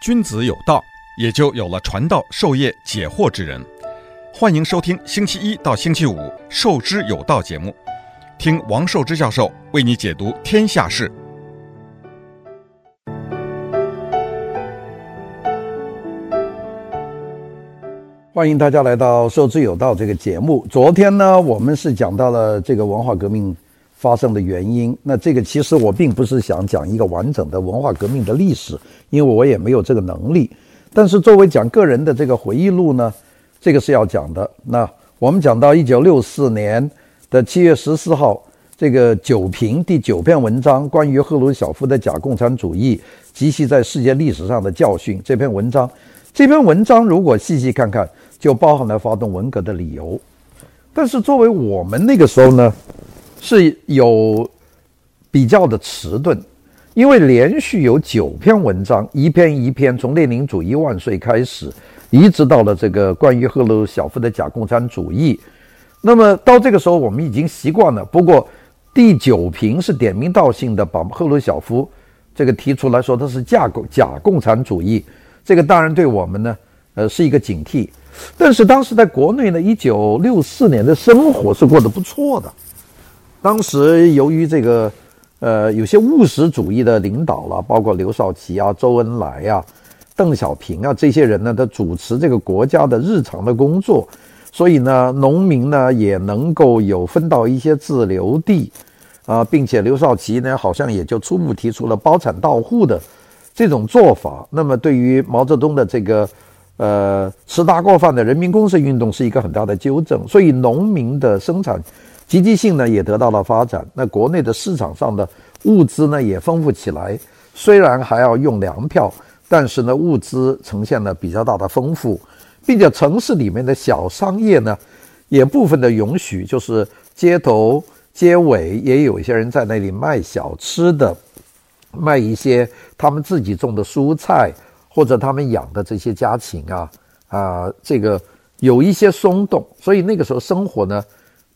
君子有道，也就有了传道授业解惑之人。欢迎收听星期一到星期五《授之有道》节目，听王寿之教授为你解读天下事。欢迎大家来到《授之有道》这个节目。昨天呢，我们是讲到了这个文化革命发生的原因。那这个其实我并不是想讲一个完整的文化革命的历史，因为我也没有这个能力。但是作为讲个人的这个回忆录呢，这个是要讲的。那我们讲到一九六四年的七月十四号，这个九评第九篇文章，关于赫鲁晓夫的假共产主义及其在世界历史上的教训。这篇文章，这篇文章如果细细看看，就包含了发动文革的理由。但是作为我们那个时候呢，是有比较的迟钝，因为连续有九篇文章，一篇一篇从列宁主义万岁开始，一直到了这个关于赫鲁晓夫的假共产主义。那么到这个时候，我们已经习惯了。不过第九评是点名道姓的把赫鲁晓夫这个提出来说他是假共假共产主义，这个当然对我们呢，呃，是一个警惕。但是当时在国内呢，一九六四年的生活是过得不错的。当时由于这个，呃，有些务实主义的领导了，包括刘少奇啊、周恩来、啊、邓小平啊这些人呢，他主持这个国家的日常的工作，所以呢，农民呢也能够有分到一些自留地，啊，并且刘少奇呢好像也就初步提出了包产到户的这种做法。那么对于毛泽东的这个，呃，吃大锅饭的人民公社运动是一个很大的纠正，所以农民的生产。积极性呢也得到了发展，那国内的市场上的物资呢也丰富起来，虽然还要用粮票，但是呢物资呈现了比较大的丰富，并且城市里面的小商业呢也部分的允许，就是街头街尾也有一些人在那里卖小吃的，卖一些他们自己种的蔬菜或者他们养的这些家禽啊啊，这个有一些松动，所以那个时候生活呢。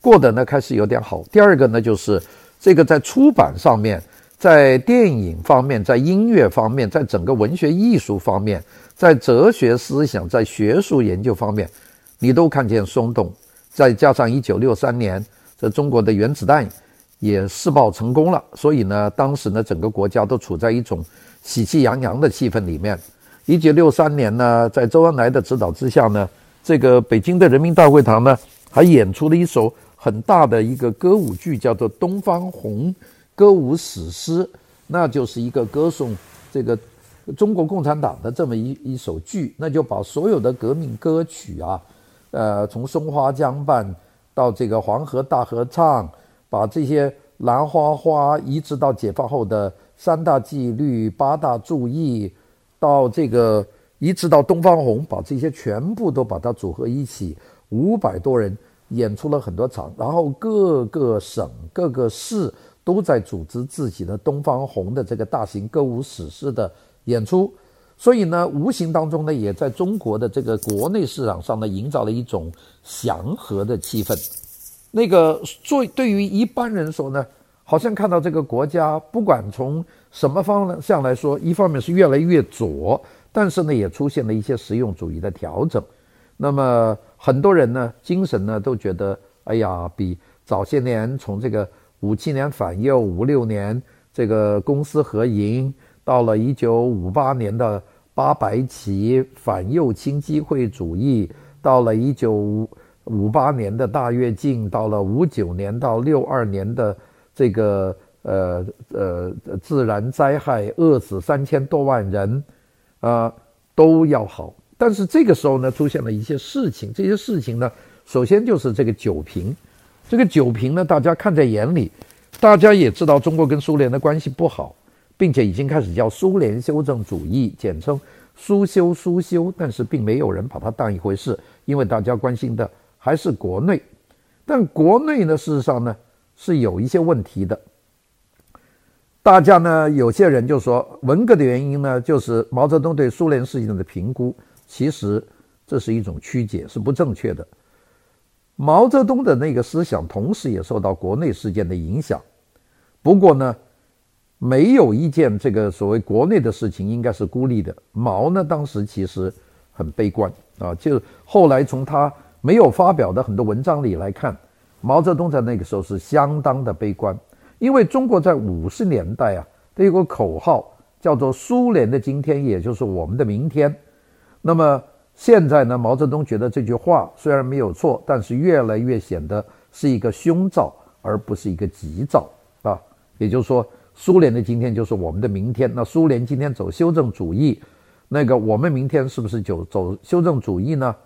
过得呢开始有点好。第二个呢，就是这个在出版上面，在电影方面，在音乐方面，在整个文学艺术方面，在哲学思想，在学术研究方面，你都看见松动。再加上一九六三年，这中国的原子弹也试爆成功了，所以呢，当时呢，整个国家都处在一种喜气洋洋的气氛里面。一九六三年呢，在周恩来的指导之下呢，这个北京的人民大会堂呢，还演出了一首。很大的一个歌舞剧叫做《东方红》歌舞史诗，那就是一个歌颂这个中国共产党的这么一一首剧，那就把所有的革命歌曲啊，呃，从松花江畔到这个黄河大合唱，把这些兰花花一直到解放后的三大纪律、八大注意，到这个一直到东方红，把这些全部都把它组合一起，五百多人。演出了很多场，然后各个省、各个市都在组织自己的《东方红》的这个大型歌舞史诗的演出，所以呢，无形当中呢，也在中国的这个国内市场上呢，营造了一种祥和的气氛。那个作对于一般人说呢，好像看到这个国家，不管从什么方向来说，一方面是越来越左，但是呢，也出现了一些实用主义的调整。那么很多人呢，精神呢都觉得，哎呀，比早些年从这个五七年反右，五六年这个公私合营，到了一九五八年的八白旗反右倾机会主义，到了一九五八年的大跃进，到了五九年到六二年的这个呃呃自然灾害饿死三千多万人，啊、都要好。但是这个时候呢，出现了一些事情。这些事情呢，首先就是这个酒瓶。这个酒瓶呢，大家看在眼里，大家也知道中国跟苏联的关系不好，并且已经开始叫苏联修正主义，简称苏修苏修。但是并没有人把它当一回事，因为大家关心的还是国内。但国内呢，事实上呢，是有一些问题的。大家呢，有些人就说，文革的原因呢，就是毛泽东对苏联事情的评估。其实这是一种曲解，是不正确的。毛泽东的那个思想，同时也受到国内事件的影响。不过呢，没有一件这个所谓国内的事情应该是孤立的。毛呢，当时其实很悲观啊，就后来从他没有发表的很多文章里来看，毛泽东在那个时候是相当的悲观，因为中国在五十年代啊，它有个口号叫做“苏联的今天，也就是我们的明天”。那么现在呢，毛泽东觉得这句话虽然没有错，但是越来越显得是一个凶兆，而不是一个吉兆啊。也就是说。苏联的今天就是我们的明天。那苏联今天走修正主义，那个我们明天是不是就走修正主义呢？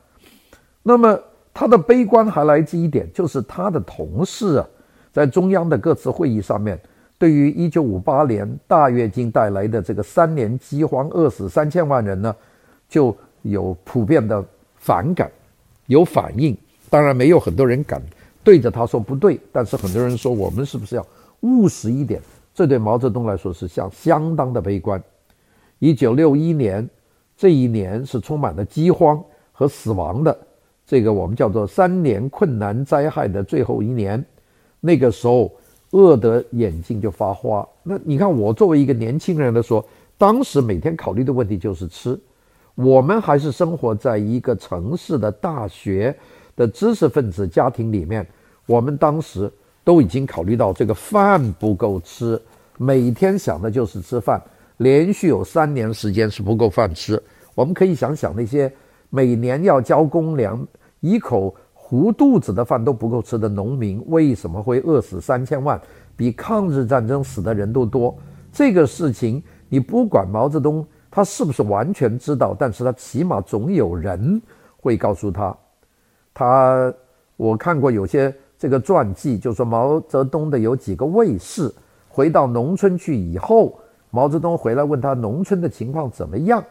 那么他的悲观还来自一点，就是他的同事啊，在中央的各次会议上面，对于一九五八年大跃进带来的这个三年饥荒，饿死三千万人呢，就有普遍的反感，有反应。当然没有很多人敢对着他说不对，但是很多人说我们是不是要务实一点？这对毛泽东来说是相相当的悲观。一九六一年这一年是充满了饥荒和死亡的，这个我们叫做三年困难灾害的最后一年。那个时候饿得眼睛就发花。那你看，我作为一个年轻人来说，当时每天考虑的问题就是吃。我们还是生活在一个城市的大学的知识分子家庭里面，我们当时。都已经考虑到这个饭不够吃，每天想的就是吃饭，连续有三年时间是不够饭吃。我们可以想想那些每年要交公粮、一口糊肚子的饭都不够吃的农民，为什么会饿死三千万，比抗日战争死的人都多？这个事情你不管毛泽东他是不是完全知道，但是他起码总有人会告诉他。他我看过有些。这个传记就说毛泽东的有几个卫士回到农村去以后，毛泽东回来问他农村的情况怎么样，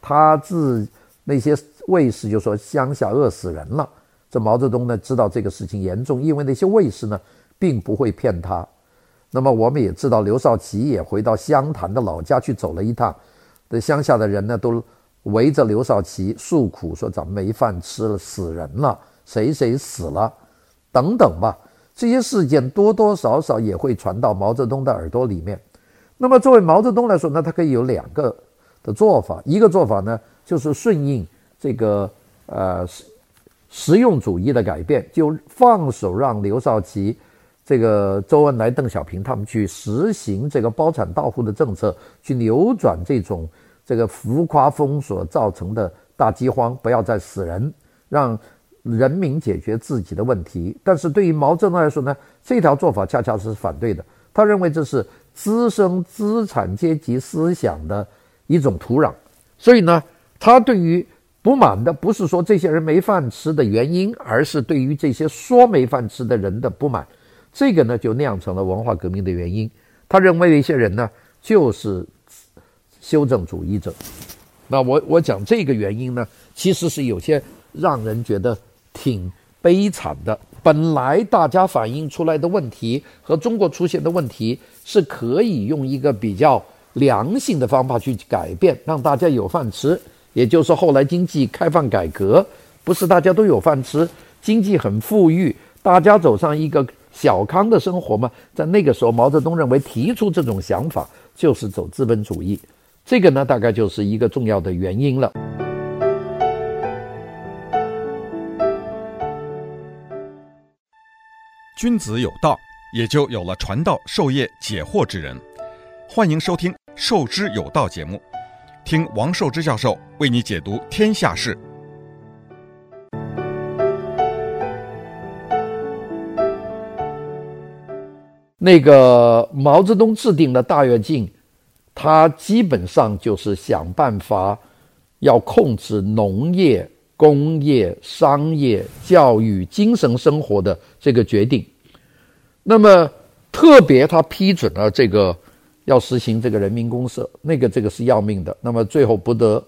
他自那些卫士就说乡下饿死人了。这毛泽东呢知道这个事情严重，因为那些卫士呢并不会骗他。那么我们也知道刘少奇也回到湘潭的老家去走了一趟，这乡下的人呢都围着刘少奇诉苦，说咱们没饭吃了，死人了，谁谁死了。等等吧，这些事件多多少少也会传到毛泽东的耳朵里面。那么作为毛泽东来说呢，他可以有两个的做法。一个做法呢，就是顺应这个呃实实用主义的改变，就放手让刘少奇、这个周恩来、邓小平他们去实行这个包产到户的政策，去扭转这种这个浮夸封锁造成的大饥荒，不要再死人，让。人民解决自己的问题，但是对于毛泽东来说呢，这条做法恰恰是反对的。他认为这是滋生资产阶级思想的一种土壤，所以呢，他对于不满的不是说这些人没饭吃的原因，而是对于这些说没饭吃的人的不满。这个呢，就酿成了文化革命的原因。他认为的一些人呢，就是修正主义者。那我我讲这个原因呢，其实是有些让人觉得。挺悲惨的。本来大家反映出来的问题和中国出现的问题是可以用一个比较良性的方法去改变，让大家有饭吃。也就是后来经济开放改革，不是大家都有饭吃，经济很富裕，大家走上一个小康的生活吗？在那个时候，毛泽东认为提出这种想法就是走资本主义。这个呢，大概就是一个重要的原因了。君子有道，也就有了传道授业解惑之人。欢迎收听《授之有道》节目，听王寿之教授为你解读天下事。那个毛泽东制定的大跃进，他基本上就是想办法要控制农业、工业、商业、教育、精神生活的这个决定。那么特别，他批准了这个要实行这个人民公社，那个这个是要命的。那么最后不得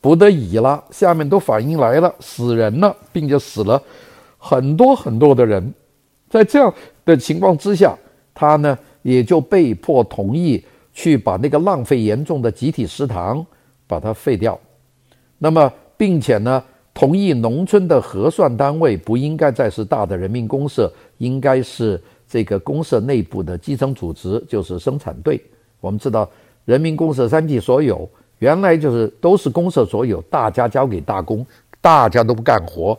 不得已了，下面都反应来了，死人了，并且死了很多很多的人。在这样的情况之下，他呢也就被迫同意去把那个浪费严重的集体食堂把它废掉。那么并且呢同意农村的核算单位不应该再是大的人民公社，应该是。这个公社内部的基层组织就是生产队，我们知道，人民公社三级所有原来就是都是公社所有，大家交给大公，大家都不干活，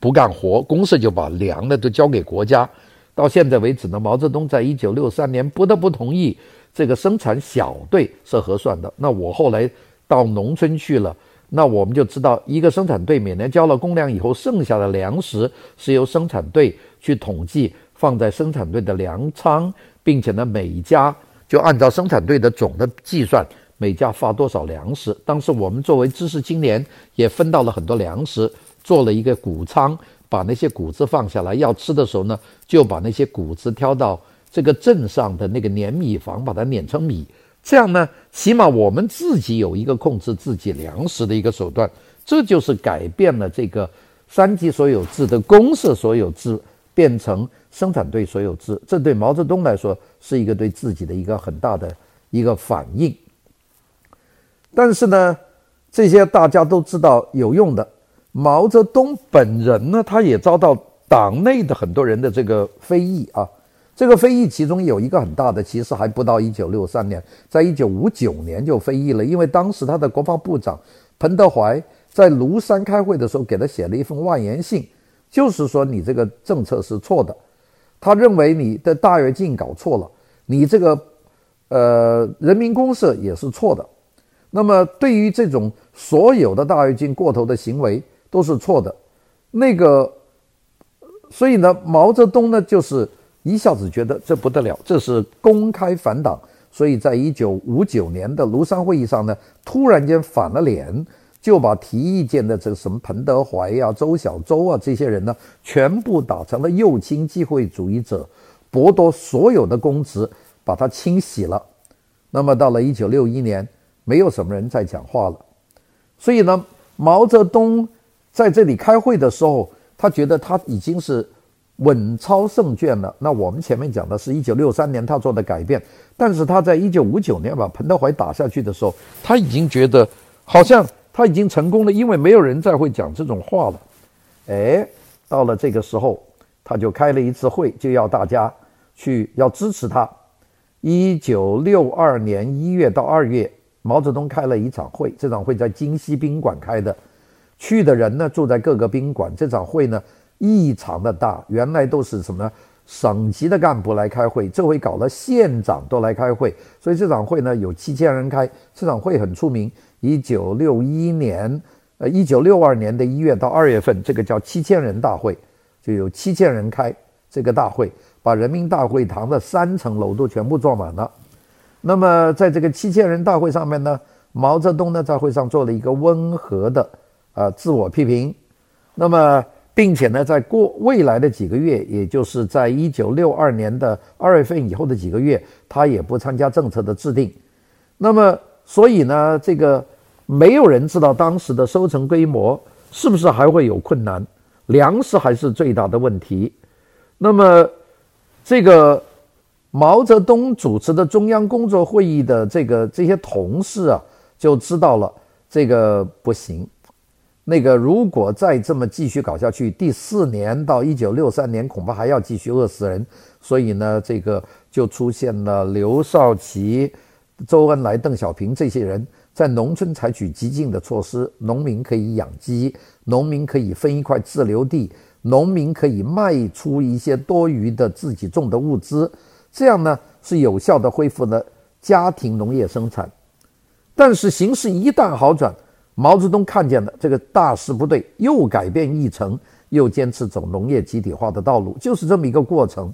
不干活，公社就把粮呢都交给国家。到现在为止呢，毛泽东在一九六三年不得不同意这个生产小队是核算的。那我后来到农村去了，那我们就知道，一个生产队每年交了公粮以后，剩下的粮食是由生产队去统计，放在生产队的粮仓，并且呢，每家就按照生产队的总的计算，每家发多少粮食。当时我们作为知识青年，也分到了很多粮食，做了一个谷仓。把那些谷子放下来，要吃的时候呢，就把那些谷子挑到这个镇上的那个碾米房，把它碾成米。这样呢，起码我们自己有一个控制自己粮食的一个手段。这就是改变了这个三级所有制的公社所有制，变成生产队所有制。这对毛泽东来说是一个对自己的一个很大的一个反应。但是呢，这些大家都知道有用的。毛泽东本人呢，他也遭到党内的很多人的这个非议啊。这个非议其中有一个很大的，其实还不到一九六三年，在一九五九年就非议了，因为当时他的国防部长彭德怀在庐山开会的时候，给他写了一封万言信，就是说你这个政策是错的，他认为你的大跃进搞错了，你这个呃人民公社也是错的。那么对于这种所有的大跃进过头的行为，都是错的，那个，所以呢，毛泽东呢就是一下子觉得这不得了，这是公开反党，所以在一九五九年的庐山会议上呢，突然间反了脸，就把提意见的这个什么彭德怀呀、周小舟啊这些人呢，全部打成了右倾机会主义者，剥夺所有的公职，把他清洗了。那么到了一九六一年，没有什么人再讲话了，所以呢，毛泽东。在这里开会的时候，他觉得他已经是稳操胜券了。那我们前面讲的是一九六三年他做的改变，但是他在一九五九年把彭德怀打下去的时候，他已经觉得好像他已经成功了，因为没有人再会讲这种话了。哎，到了这个时候，他就开了一次会，就要大家去要支持他。一九六二年一月到二月，毛泽东开了一场会，这场会在京西宾馆开的。去的人呢，住在各个宾馆。这场会呢，异常的大。原来都是什么呢？省级的干部来开会，这回搞了县长都来开会，所以这场会呢有七千人开。这场会很出名。一九六一年，呃，一九六二年的一月到二月份，这个叫七千人大会，就有七千人开这个大会，把人民大会堂的三层楼都全部坐满了。那么在这个七千人大会上面呢，毛泽东呢在会上做了一个温和的。啊，自我批评，那么，并且呢，在过未来的几个月，也就是在一九六二年的二月份以后的几个月，他也不参加政策的制定。那么，所以呢，这个没有人知道当时的收成规模是不是还会有困难，粮食还是最大的问题。那么，这个毛泽东主持的中央工作会议的这个这些同事啊，就知道了这个不行。那个如果再这么继续搞下去，第四年到一九六三年恐怕还要继续饿死人。所以呢，这个就出现了刘少奇、周恩来、邓小平这些人在农村采取激进的措施，农民可以养鸡，农民可以分一块自留地，农民可以卖出一些多余的自己种的物资，这样呢是有效地恢复了家庭农业生产。但是形势一旦好转，毛泽东看见了这个大势不对，又改变议程，又坚持走农业集体化的道路，就是这么一个过程。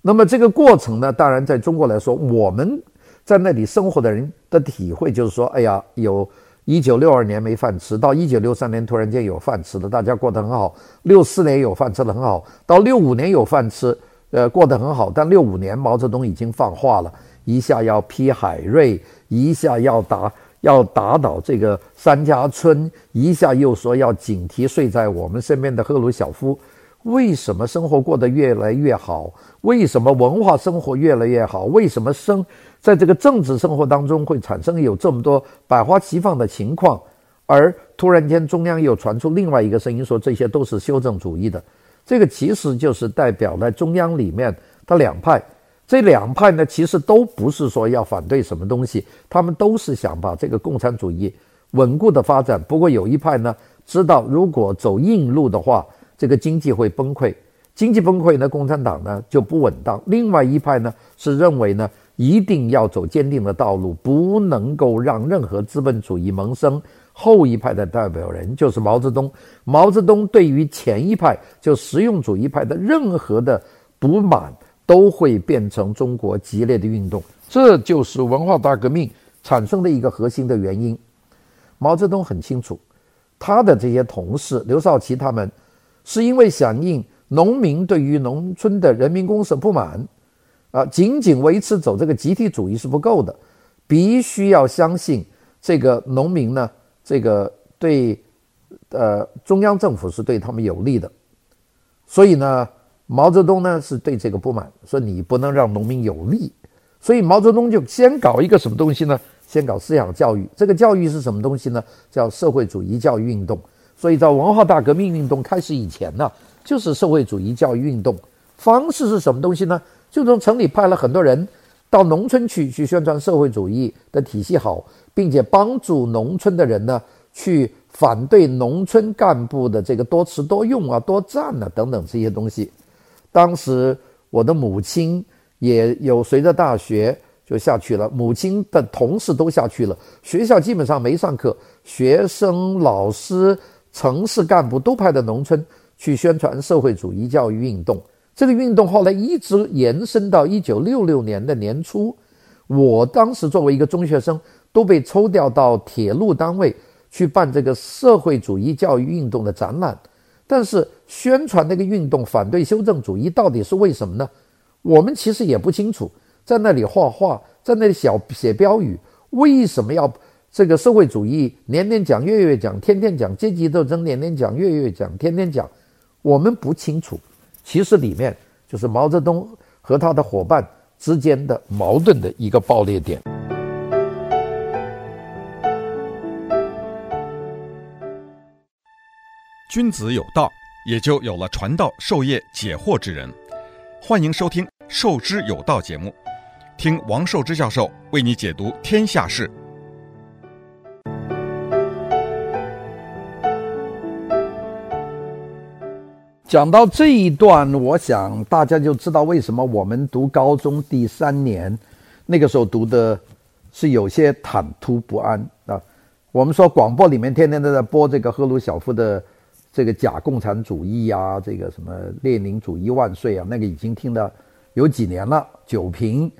那么这个过程呢，当然在中国来说，我们在那里生活的人的体会就是说，哎呀，有一九六二年没饭吃，到一九六三年突然间有饭吃了，大家过得很好；六四年有饭吃得很好，到六五年有饭吃，呃，过得很好。但六五年毛泽东已经放话了，一下要批海瑞，一下要打。要打倒这个三家村，一下又说要警惕睡在我们身边的赫鲁晓夫。为什么生活过得越来越好？为什么文化生活越来越好？为什么生在这个政治生活当中会产生有这么多百花齐放的情况？而突然间中央又传出另外一个声音，说这些都是修正主义的。这个其实就是代表了中央里面的两派。这两派呢，其实都不是说要反对什么东西，他们都是想把这个共产主义稳固的发展。不过有一派呢，知道如果走硬路的话，这个经济会崩溃，经济崩溃呢，共产党呢就不稳当。另外一派呢是认为呢，一定要走坚定的道路，不能够让任何资本主义萌生。后一派的代表人就是毛泽东。毛泽东对于前一派就实用主义派的任何的不满，都会变成中国激烈的运动。这就是文化大革命产生的一个核心的原因。毛泽东很清楚，他的这些同事刘少奇他们，是因为响应农民对于农村的人民公社不满，啊，仅仅维持走这个集体主义是不够的，必须要相信这个农民呢。这个对，呃，中央政府是对他们有利的，所以呢，毛泽东呢是对这个不满，说你不能让农民有利，所以毛泽东就先搞一个什么东西呢？先搞思想教育。这个教育是什么东西呢？叫社会主义教育运动。所以在文化大革命运动开始以前呢，就是社会主义教育运动。方式是什么东西呢？就从城里派了很多人到农村去，去宣传社会主义的体系好。并且帮助农村的人呢，去反对农村干部的这个多吃多用啊、多占啊等等这些东西。当时我的母亲也有随着大学就下去了，母亲的同事都下去了，学校基本上没上课，学生、老师、城市干部都派到农村去宣传社会主义教育运动。这个运动后来一直延伸到一九六六年的年初，我当时作为一个中学生。都被抽调到铁路单位去办这个社会主义教育运动的展览，但是宣传那个运动反对修正主义到底是为什么呢？我们其实也不清楚，在那里画画，在那里小写标语，为什么要这个社会主义年年讲，月月讲，天天讲，阶级斗争年年讲，月月讲，天天讲，我们不清楚。其实里面就是毛泽东和他的伙伴之间的矛盾的一个爆裂点。君子有道，也就有了传道授业解惑之人。欢迎收听《授之有道》节目，听王寿之教授为你解读天下事。讲到这一段，我想大家就知道为什么我们读高中第三年，那个时候读的是有些忐忑不安啊。我们说广播里面天天都在播这个赫鲁晓夫的。这个假共产主义呀、啊，这个什么列宁主义万岁啊，那个已经听了有几年了。酒瓶，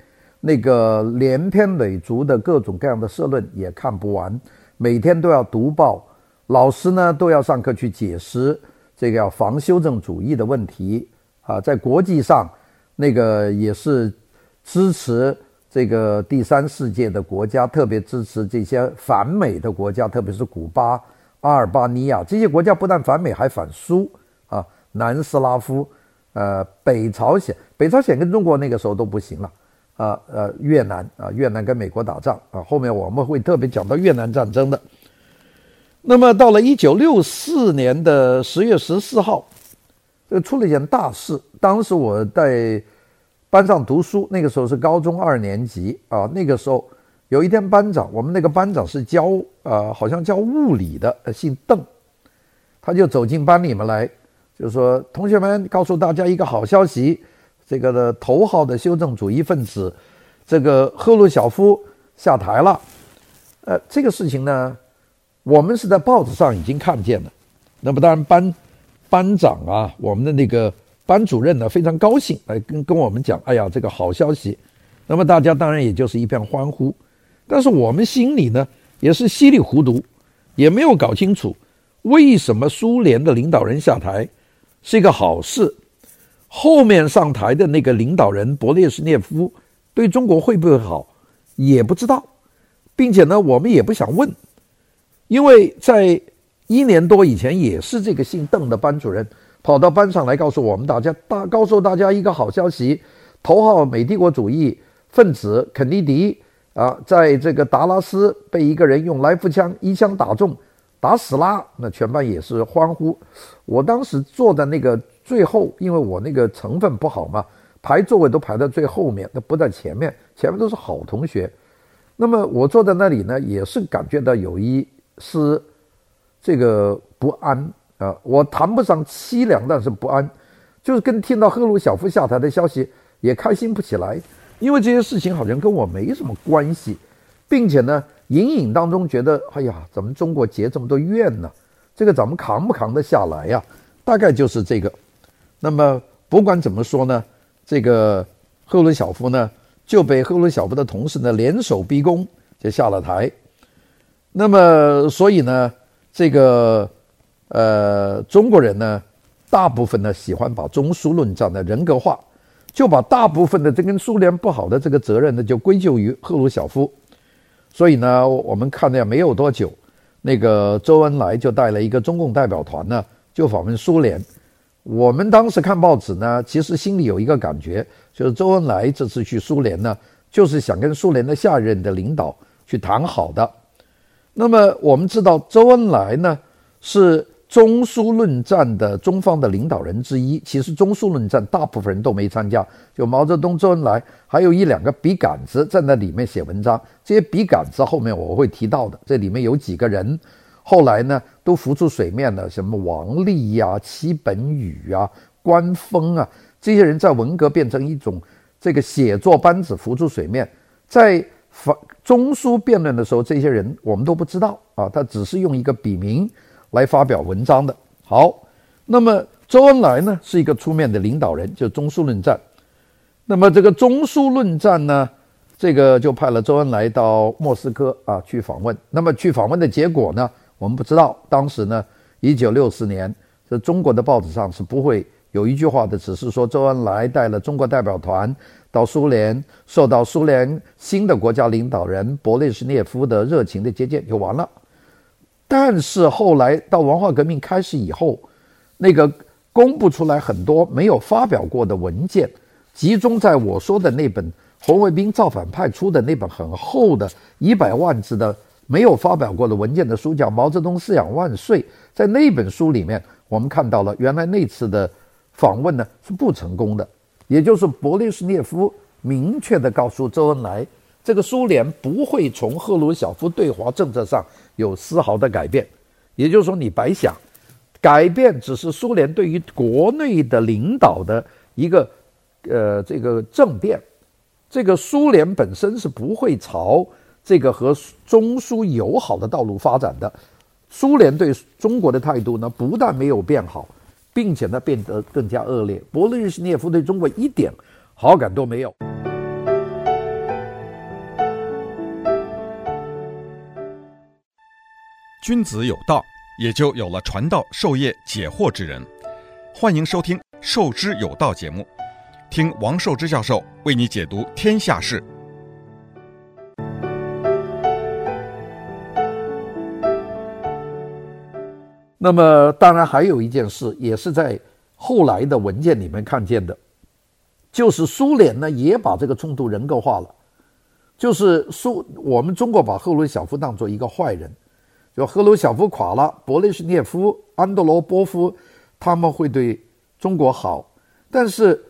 那个连篇累牍的各种各样的社论也看不完，每天都要读报，老师呢都要上课去解释这个要防修正主义的问题啊，在国际上那个也是支持这个第三世界的国家，特别支持这些反美的国家，特别是古巴。阿尔巴尼亚这些国家不但反美，还反苏啊！南斯拉夫，呃，北朝鲜，北朝鲜跟中国那个时候都不行了啊！呃，越南啊，越南跟美国打仗啊，后面我们会特别讲到越南战争的。那么到了一九六四年的十月十四号，这出了一件大事。当时我在班上读书，那个时候是高中二年级啊，那个时候。有一天，班长，我们那个班长是教呃，好像教物理的，姓邓，他就走进班里面来，就说：“同学们，告诉大家一个好消息，这个的头号的修正主义分子，这个赫鲁晓夫下台了。”呃，这个事情呢，我们是在报纸上已经看见了。那么当然班班长啊，我们的那个班主任呢，非常高兴，来跟跟我们讲：“哎呀，这个好消息。”那么大家当然也就是一片欢呼。但是我们心里呢，也是稀里糊涂，也没有搞清楚为什么苏联的领导人下台是一个好事，后面上台的那个领导人勃列日涅夫对中国会不会好，也不知道，并且呢，我们也不想问，因为在一年多以前，也是这个姓邓的班主任跑到班上来告诉我们大家，大告诉大家一个好消息，头号美帝国主义分子肯尼迪。啊，在这个达拉斯被一个人用来福枪一枪打中，打死了。那全班也是欢呼。我当时坐在那个最后，因为我那个成分不好嘛，排座位都排在最后面，那不在前面，前面都是好同学。那么我坐在那里呢，也是感觉到有一丝这个不安啊，我谈不上凄凉，但是不安，就是跟听到赫鲁晓夫下台的消息也开心不起来，因为这些事情好像跟我没什么关系，并且呢，隐隐当中觉得，哎呀，咱们中国结这么多怨呢，这个咱们扛不扛得下来呀？大概就是这个。那么不管怎么说呢，这个赫鲁晓夫呢。就被赫鲁晓夫的同事呢联手逼宫，就下了台。那么，所以呢，这个呃中国人呢，大部分呢喜欢把中苏论战的人格化，就把大部分的这跟苏联不好的这个责任呢，就归咎于赫鲁晓夫。所以呢，我们看了没有多久，那个周恩来就带了一个中共代表团呢，就访问苏联。我们当时看报纸呢，其实心里有一个感觉，就是周恩来这次去苏联呢，就是想跟苏联的下一任的领导去谈好的。那么我们知道，周恩来呢是中苏论战的中方的领导人之一。其实中苏论战大部分人都没参加，就毛泽东、周恩来，还有一两个笔杆子站在里面写文章。这些笔杆子后面我会提到的，这里面有几个人。后来呢，都浮出水面了，什么王力呀、啊、戚本禹啊、关锋啊，这些人在文革变成一种这个写作班子浮出水面。在法中苏辩论的时候，这些人我们都不知道啊，他只是用一个笔名来发表文章的。好，那么周恩来呢是一个出面的领导人，就中苏论战。那么这个中苏论战呢，这个就派了周恩来到莫斯科啊去访问。那么去访问的结果呢？我们不知道，当时呢，一九六四年，这中国的报纸上是不会有一句话的，只是说周恩来带了中国代表团到苏联，受到苏联新的国家领导人勃列日涅夫的热情的接见就完了。但是后来到文化革命开始以后，那个公布出来很多没有发表过的文件，集中在我说的那本红卫兵造反派出的那本很厚的一百万字的。没有发表过的文件的书叫《毛泽东思想万岁》。在那本书里面，我们看到了原来那次的访问呢是不成功的，也就是勃列日涅夫明确地告诉周恩来，这个苏联不会从赫鲁晓夫对华政策上有丝毫的改变，也就是说你白想，改变只是苏联对于国内的领导的一个呃这个政变，这个苏联本身是不会朝。这个和中苏友好的道路发展的，苏联对中国的态度呢，不但没有变好，并且呢变得更加恶劣。勃列日涅夫对中国一点好感都没有。君子有道，也就有了传道授业解惑之人。欢迎收听《授之有道》节目，听王寿之教授为你解读天下事。那么，当然还有一件事，也是在后来的文件里面看见的，就是苏联呢也把这个冲突人格化了，就是苏我们中国把赫鲁晓夫当做一个坏人，就赫鲁晓夫垮了，勃列日涅夫、安德罗波夫他们会对中国好，但是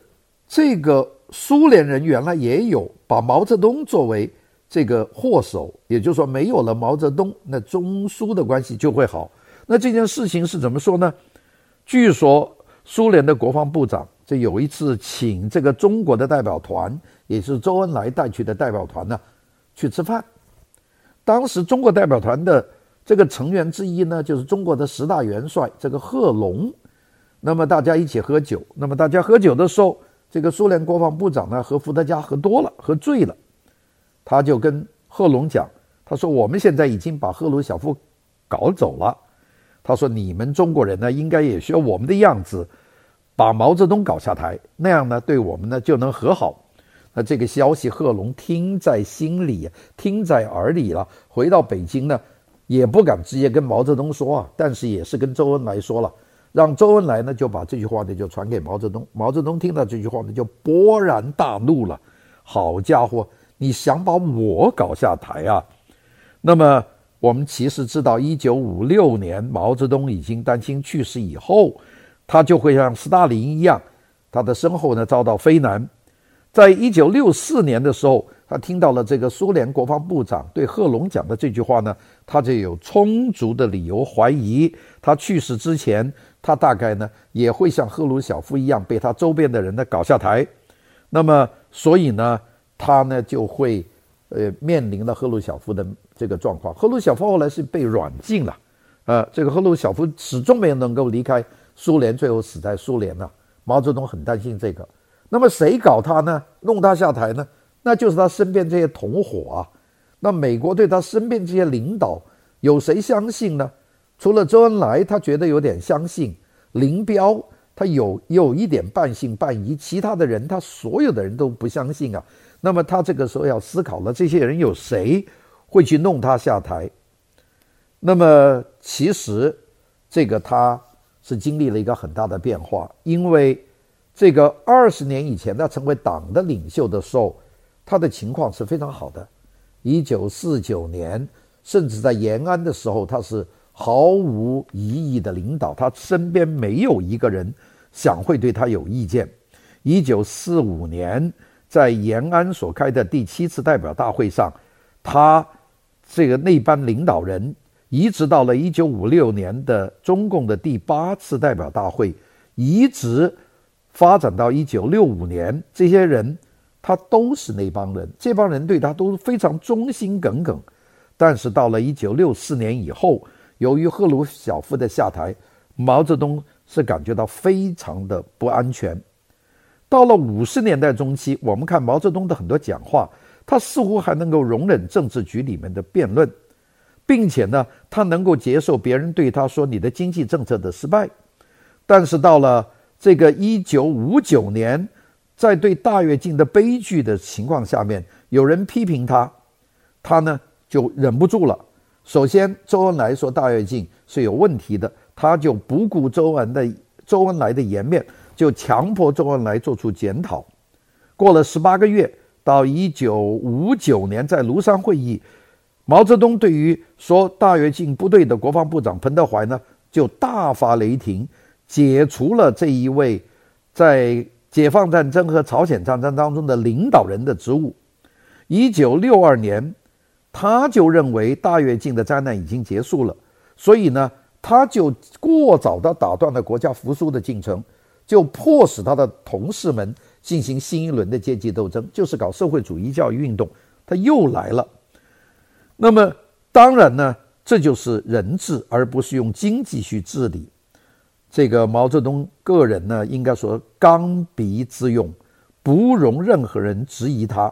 这个苏联人原来也有把毛泽东作为这个祸首，也就是说没有了毛泽东，那中苏的关系就会好。那这件事情是怎么说呢？据说苏联的国防部长这有一次请这个中国的代表团，也是周恩来带去的代表团呢，去吃饭。当时中国代表团的这个成员之一呢，就是中国的十大元帅这个贺龙。那么大家一起喝酒，那么大家喝酒的时候，这个苏联国防部长呢和伏特加喝多了，喝醉了，他就跟贺龙讲，他说：“我们现在已经把赫鲁晓夫搞走了。”他说：“你们中国人呢，应该也学我们的样子，把毛泽东搞下台，那样呢，对我们呢就能和好。”那这个消息，贺龙听在心里，听在耳里了。回到北京呢，也不敢直接跟毛泽东说啊，但是也是跟周恩来说了，让周恩来呢就把这句话呢就传给毛泽东。毛泽东听到这句话呢，就勃然大怒了。好家伙，你想把我搞下台啊？那么。我们其实知道，一九五六年毛泽东已经担心去世以后，他就会像斯大林一样，他的身后呢遭到非难。在一九六四年的时候，他听到了这个苏联国防部长对贺龙讲的这句话呢，他就有充足的理由怀疑，他去世之前，他大概呢也会像赫鲁晓夫一样被他周边的人呢搞下台。那么，所以呢，他呢就会呃面临了赫鲁晓夫的这个状况。赫鲁晓夫后来是被软禁了，呃，这个赫鲁晓夫始终没有能够离开苏联，最后死在苏联了。毛泽东很担心这个。那么谁搞他呢？弄他下台呢？那就是他身边这些同伙啊。那美国对他身边这些领导有谁相信呢？除了周恩来，他觉得有点相信；林彪他有有一点半信半疑，其他的人他所有的人都不相信啊。那么他这个时候要思考了，这些人有谁会去弄他下台？那么其实这个他是经历了一个很大的变化，因为。这个二十年以前，他成为党的领袖的时候，他的情况是非常好的。一九四九年，甚至在延安的时候，他是毫无疑义的领导，他身边没有一个人想会对他有意见。一九四五年，在延安所开的第七次代表大会上，他这个那班领导人，一直到了一九五六年的中共的第八次代表大会，一直。发展到一九六五年，这些人他都是那帮人，这帮人对他都是非常忠心耿耿。但是到了一九六四年以后，由于赫鲁晓夫的下台，毛泽东是感觉到非常的不安全。到了五十年代中期，我们看毛泽东的很多讲话，他似乎还能够容忍政治局里面的辩论，并且呢，他能够接受别人对他说你的经济政策的失败。但是到了这个一九五九年，在对大跃进的悲剧的情况下面，有人批评他，他呢就忍不住了。首先，周恩来说大跃进是有问题的，他就不顾周恩的周恩来的颜面，就强迫周恩来做出检讨。过了十八个月，到一九五九年，在庐山会议，毛泽东对于说大跃进不对的国防部长彭德怀呢，就大发雷霆。解除了这一位在解放战争和朝鲜战争当中的领导人的职务。一九六二年，他就认为大跃进的灾难已经结束了，所以呢，他就过早地打断了国家复苏的进程，就迫使他的同事们进行新一轮的阶级斗争，就是搞社会主义教育运动。他又来了。那么，当然呢，这就是人治，而不是用经济去治理。这个毛泽东个人呢，应该说刚愎自用，不容任何人质疑他，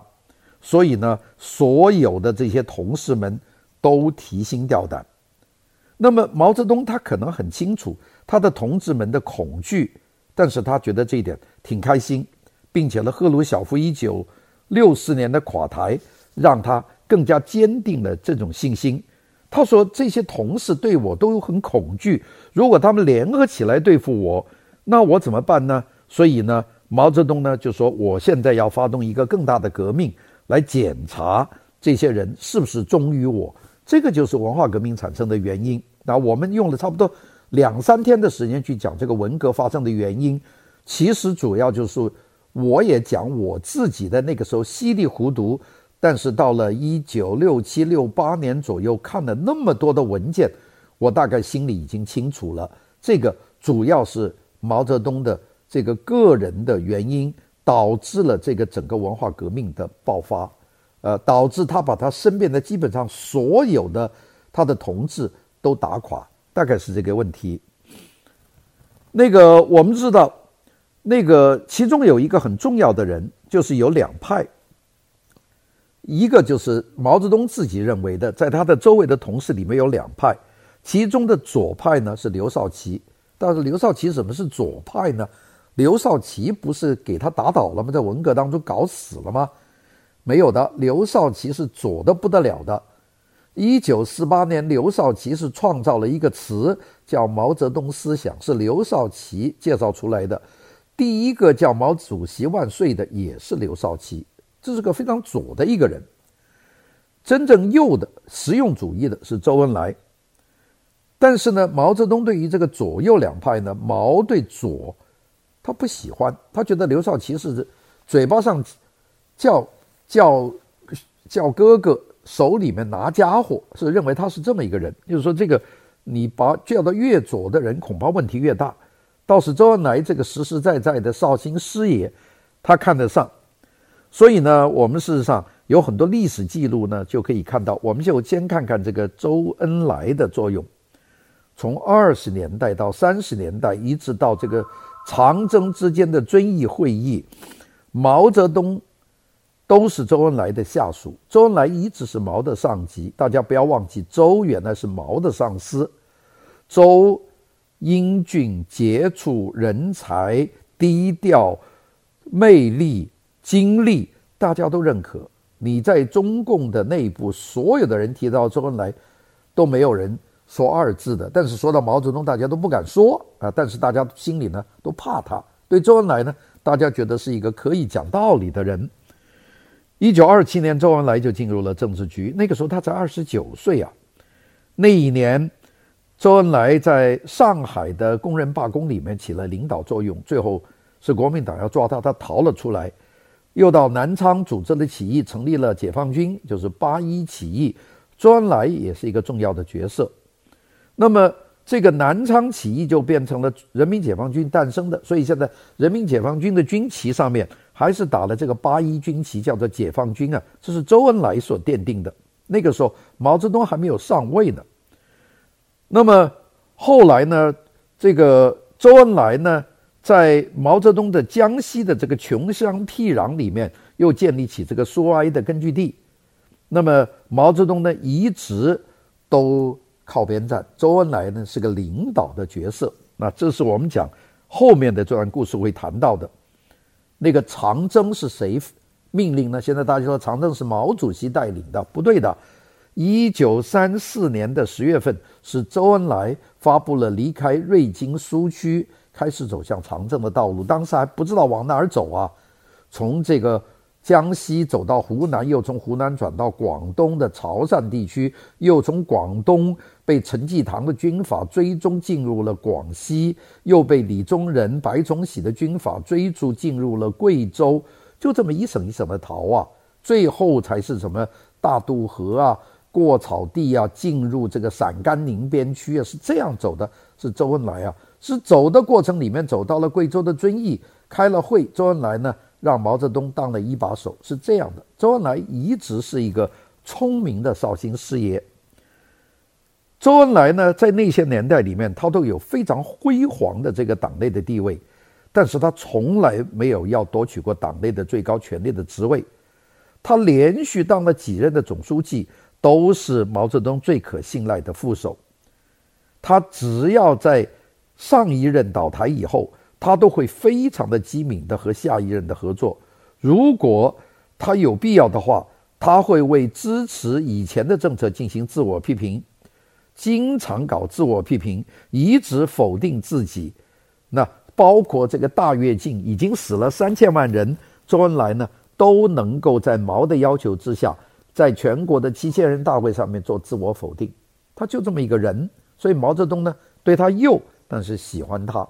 所以呢，所有的这些同事们都提心吊胆。那么毛泽东他可能很清楚他的同志们的恐惧，但是他觉得这一点挺开心，并且呢，赫鲁晓夫一九六四年的垮台，让他更加坚定了这种信心。他说：“这些同事对我都很恐惧，如果他们联合起来对付我，那我怎么办呢？”所以呢，毛泽东呢就说：“我现在要发动一个更大的革命，来检查这些人是不是忠于我。”这个就是文化革命产生的原因。那我们用了差不多两三天的时间去讲这个文革发生的原因，其实主要就是我也讲我自己的那个时候稀里糊涂。但是到了一九六七六八年左右，看了那么多的文件，我大概心里已经清楚了。这个主要是毛泽东的这个个人的原因，导致了这个整个文化革命的爆发，呃，导致他把他身边的基本上所有的他的同志都打垮，大概是这个问题。那个我们知道，那个其中有一个很重要的人，就是有两派。一个就是毛泽东自己认为的，在他的周围的同事里面有两派，其中的左派呢是刘少奇。但是刘少奇什么是左派呢？刘少奇不是给他打倒了吗？在文革当中搞死了吗？没有的，刘少奇是左的不得了的。一九四八年，刘少奇是创造了一个词叫毛泽东思想，是刘少奇介绍出来的。第一个叫毛主席万岁的也是刘少奇。这是个非常左的一个人，真正右的实用主义的是周恩来。但是呢，毛泽东对于这个左右两派呢，毛对左他不喜欢，他觉得刘少奇是嘴巴上叫叫叫哥哥手里面拿家伙，是认为他是这么一个人。就是说，这个你把叫得越左的人，恐怕问题越大。倒是周恩来这个实实在在的绍兴师爷，他看得上。所以呢，我们事实上有很多历史记录呢，就可以看到。我们就先看看这个周恩来的作用。从二十年代到三十年代，一直到这个长征之间的遵义会议，毛泽东都是周恩来的下属，周恩来一直是毛的上级。大家不要忘记，周原来是毛的上司。周英俊杰出、人才、低调、魅力、经历，大家都认可。你在中共的内部，所有的人提到周恩来，都没有人。说二字的，但是说到毛泽东，大家都不敢说啊。但是大家心里呢都怕他。对周恩来呢，大家觉得是一个可以讲道理的人。一九二七年，周恩来就进入了政治局，那个时候他才二十九岁啊。那一年，周恩来在上海的工人罢工里面起了领导作用，最后是国民党要抓他，他逃了出来，又到南昌组织了起义，成立了解放军，就是八一起义。周恩来也是一个重要的角色。那么，这个南昌起义就变成了人民解放军诞生的，所以现在人民解放军的军旗上面还是打了这个八一军旗，叫做解放军啊，这是周恩来所奠定的。那个时候毛泽东还没有上位呢。那么后来呢，这个周恩来呢，在毛泽东的江西的这个穷乡僻壤里面，又建立起这个苏维埃的根据地。那么毛泽东呢，一直都。靠边站，周恩来呢是个领导的角色。那这是我们讲后面的这段故事会谈到的。那个长征是谁命令呢？现在大家说长征是毛主席带领的，不对的。一九三四年的十月份，是周恩来发布了离开瑞金苏区，开始走向长征的道路。当时还不知道往哪儿走啊，从这个。江西走到湖南，又从湖南转到广东的潮汕地区，又从广东被陈济棠的军阀追踪进入了广西，又被李宗仁、白崇禧的军阀追逐进入了贵州，就这么一省一省的逃啊，最后才是什么大渡河啊，过草地啊，进入这个陕甘宁边区啊，是这样走的，是周恩来啊，是走的过程里面走到了贵州的遵义，开了会，周恩来呢。让毛泽东当了一把手，是这样的。周恩来一直是一个聪明的绍兴师爷。周恩来呢，在那些年代里面，他都有非常辉煌的这个党内的地位，但是他从来没有要夺取过党内的最高权力的职位。他连续当了几任的总书记，都是毛泽东最可信赖的副手。他只要在上一任倒台以后，他都会非常的机敏的和下一任的合作，如果他有必要的话，他会为支持以前的政策进行自我批评，经常搞自我批评，一直否定自己。那包括这个大跃进已经死了三千万人，周恩来呢都能够在毛的要求之下，在全国的七千人大会上面做自我否定。他就这么一个人，所以毛泽东呢对他又，但是喜欢他。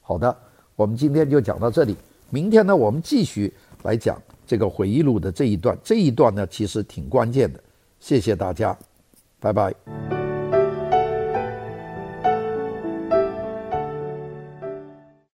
好的，我们今天就讲到这里。明天呢，我们继续来讲这个回忆录的这一段。这一段呢，其实挺关键的。谢谢大家，拜拜。